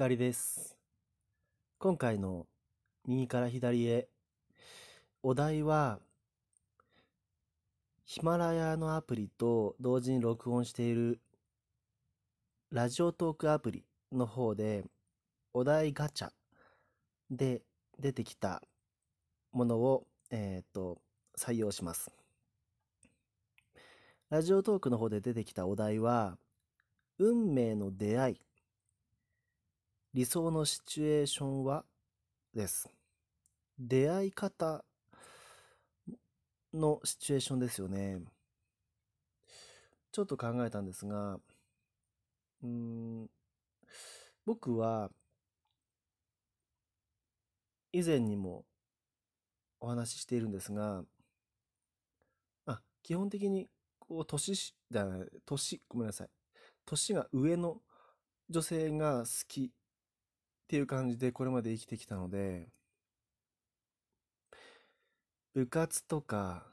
光です。今回の右から左へ、お題は、ヒマラヤのアプリと同時に録音しているラジオトークアプリの方で、お題ガチャで出てきたものを、えっ、と、採用します。ラジオトークの方で出てきたお題は、運命の出会い、理想のシチュエーションは？です。出会い方のシチュエーションですよね。ちょっと考えたんですが、うん、僕は以前にもお話ししているんですが、あ、基本的にこう年し、じゃ、年、ごめんなさい。年が上の女性が好きっていう感じでこれまで生きてきたので、部活とか、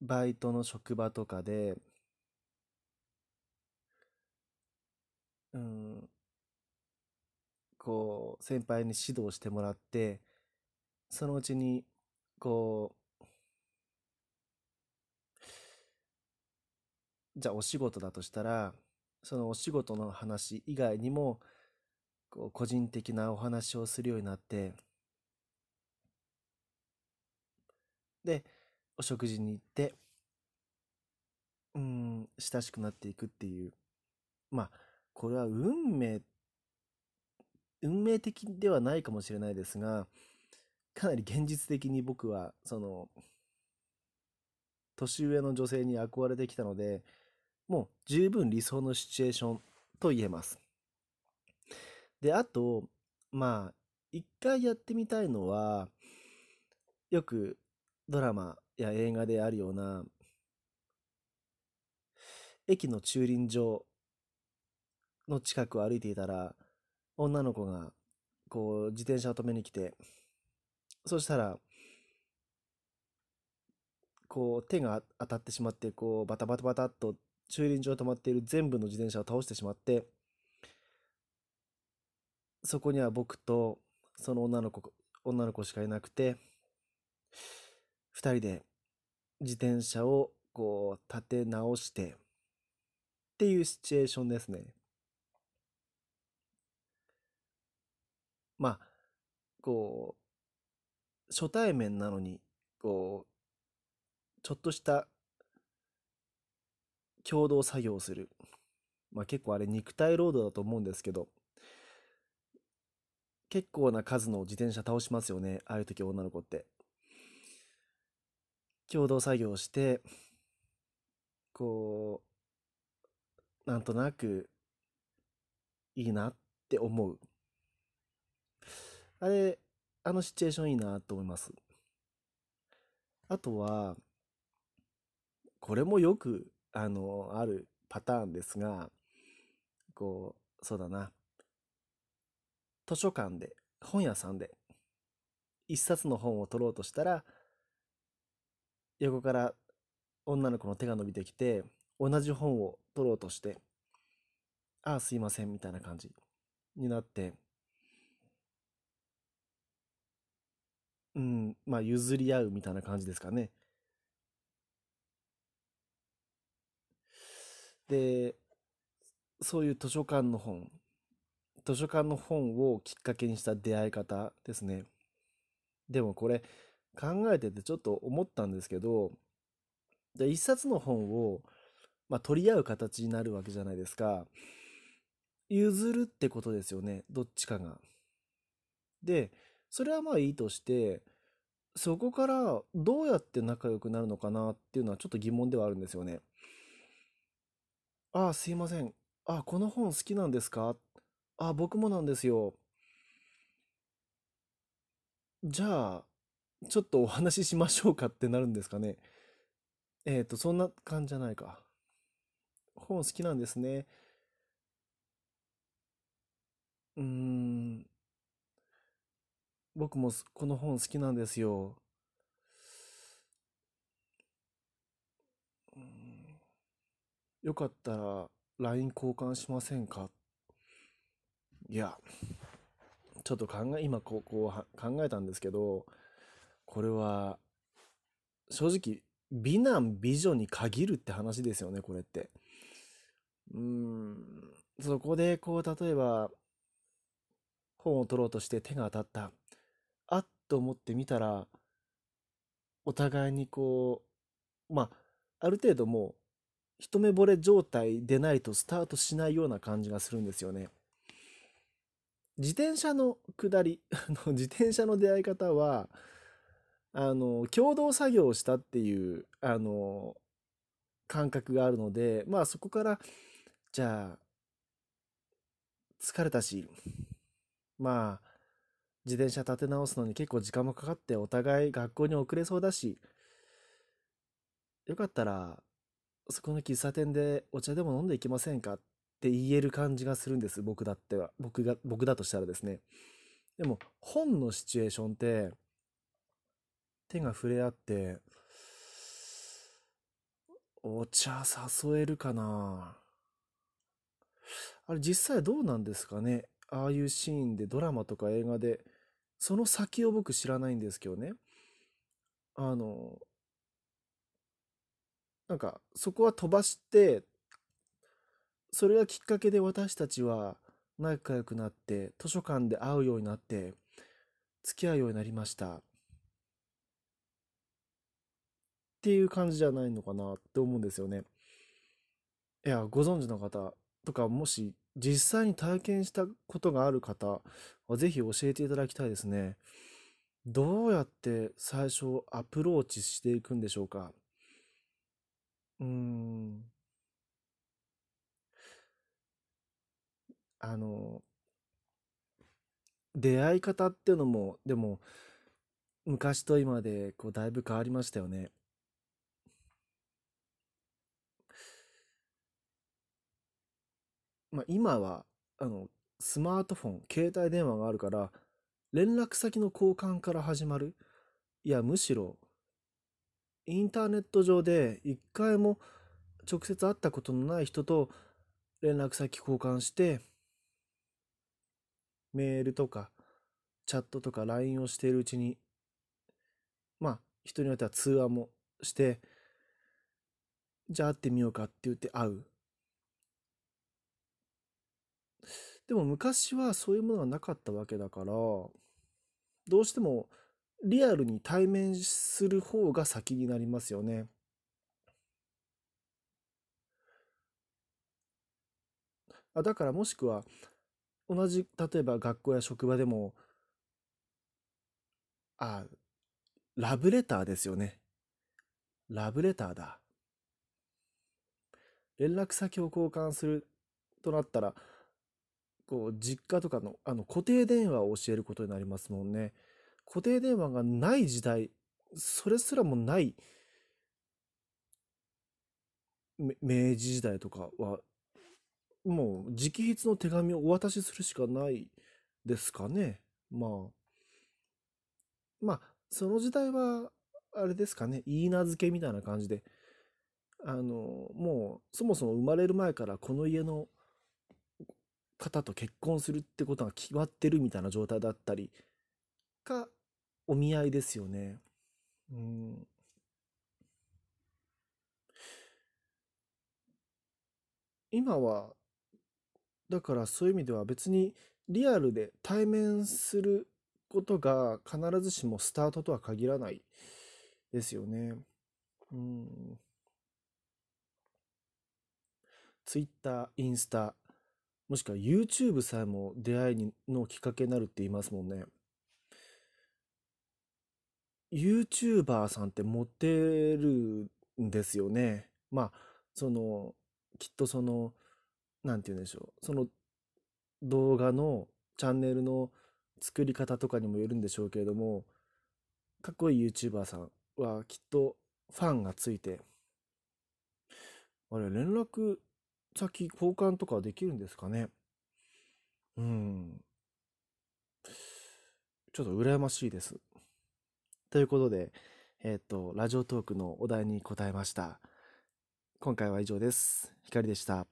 バイトの職場とかで、うん、こう、先輩に指導してもらって、そのうちに、こう、じゃあお仕事だとしたら、そのお仕事の話以外にも、こう個人的なお話をするようになって、で、お食事に行って、うん、親しくなっていくっていう。まあ、これは運命、運命的ではないかもしれないですが、かなり現実的に僕は、その、年上の女性に憧れてきたので、もう十分理想のシチュエーションと言えます。で、あと、まあ、一回やってみたいのは、よくドラマや映画であるような、駅の駐輪場の近くを歩いていたら、女の子が、こう、自転車を止めに来て、そしたら、こう、手が当たってしまって、こう、バタバタバタっと駐輪場止まっている全部の自転車を倒してしまって、そこには僕とその女の子、女の子しかいなくて、二人で自転車をこう立て直してっていうシチュエーションですね。まあ、こう、初対面なのに、こう、ちょっとした共同作業をする。まあ結構あれ肉体労働だと思うんですけど、結構な数の自転車倒しますよね。ああいう時女の子って。共同作業して、こう、なんとなくいいなって思う。あれ、あのシチュエーションいいなと思います。あとは、これもよく、あの、あるパターンですが、こう、そうだな。図書館で、本屋さんで、一冊の本を取ろうとしたら、横から女の子の手が伸びてきて、同じ本を取ろうとして、ああ、すいません、みたいな感じになって、うん、まあ、譲り合うみたいな感じですかね。で、そういう図書館の本、図書館の本をきっかけにした出会い方ですね。でもこれ考えててちょっと思ったんですけど、で一冊の本を、まあ、取り合う形になるわけじゃないですか。譲るってことですよね、どっちかが。で、それはまあいいとして、そこからどうやって仲良くなるのかなっていうのはちょっと疑問ではあるんですよね。ああ、すいません。あ、この本好きなんですか？あ、僕もなんですよ。じゃあ、ちょっとお話ししましょうかってなるんですかね。えっと、そんな感じじゃないか。本好きなんですね。うーん、僕もこの本好きなんですよ。よかったら LINE 交換しませんか？いや、ちょっと考え、今こう、こう考えたんですけど、これは、正直、美男美女に限るって話ですよね、これって。うーん、そこで、こう、例えば、本を取ろうとして手が当たった。あっと思ってみたら、お互いにこう、まあ、ある程度もう、一目惚れ状態でないとスタートしないような感じがするんですよね。自転車の下り、自転車の出会い方は、あの、共同作業をしたっていう、あの、感覚があるので、まあそこから、じゃあ、疲れたし、まあ、自転車立て直すのに結構時間もかかってお互い学校に遅れそうだし、よかったら、そこの喫茶店でお茶でも飲んでいきませんか？っって言える感じがするんです、僕だっては。僕が、僕だとしたらですね。でも、本のシチュエーションって、手が触れ合って、お茶誘えるかなあれ実際どうなんですかねああいうシーンでドラマとか映画で、その先を僕知らないんですけどね。あの、なんかそこは飛ばして、それがきっかけで私たちは仲良くなって、図書館で会うようになって、付き合うようになりました。っていう感じじゃないのかなって思うんですよね。いや、ご存知の方とか、もし実際に体験したことがある方は、ぜひ教えていただきたいですね。どうやって最初アプローチしていくんでしょうか。うーん。あの、出会い方っていうのも、でも、昔と今でこうだいぶ変わりましたよね。まあ、今は、あの、スマートフォン、携帯電話があるから、連絡先の交換から始まる。いや、むしろ、インターネット上で一回も直接会ったことのない人と連絡先交換して、メールとか、チャットとか LINE をしているうちに、まあ、人によっては通話もして、じゃあ会ってみようかって言って会う。でも昔はそういうものがなかったわけだから、どうしてもリアルに対面する方が先になりますよね。あだからもしくは同じ例えば学校や職場でもあラブレターですよねラブレターだ連絡先を交換するとなったらこう実家とかのあの固定電話を教えることになりますもんね。固定電話がない時代、それすらもない明治時代とかは、もう直筆の手紙をお渡しするしかないですかね。まあ。まあ、その時代は、あれですかね、言い名付けみたいな感じで、あの、もう、そもそも生まれる前からこの家の方と結婚するってことが決まってるみたいな状態だったりがお見合いですよね。うん。今は、だからそういう意味では別にリアルで対面することが必ずしもスタートとは限らないですよね。うん。Twitter、インスタ、もしくは YouTube さえも出会いのきっかけになるって言いますもんね。YouTuber さんってモテるんですよね。まあ、その、きっとその、なんて言うんでしょう。その動画のチャンネルの作り方とかにもよるんでしょうけれども、かっこいい YouTuber さんはきっとファンがついて、あれ、連絡先交換とかできるんですかね？うん。ちょっと羨ましいです。ということで、えっ、ー、と、ラジオトークのお題に答えました。今回は以上です。ひかりでした。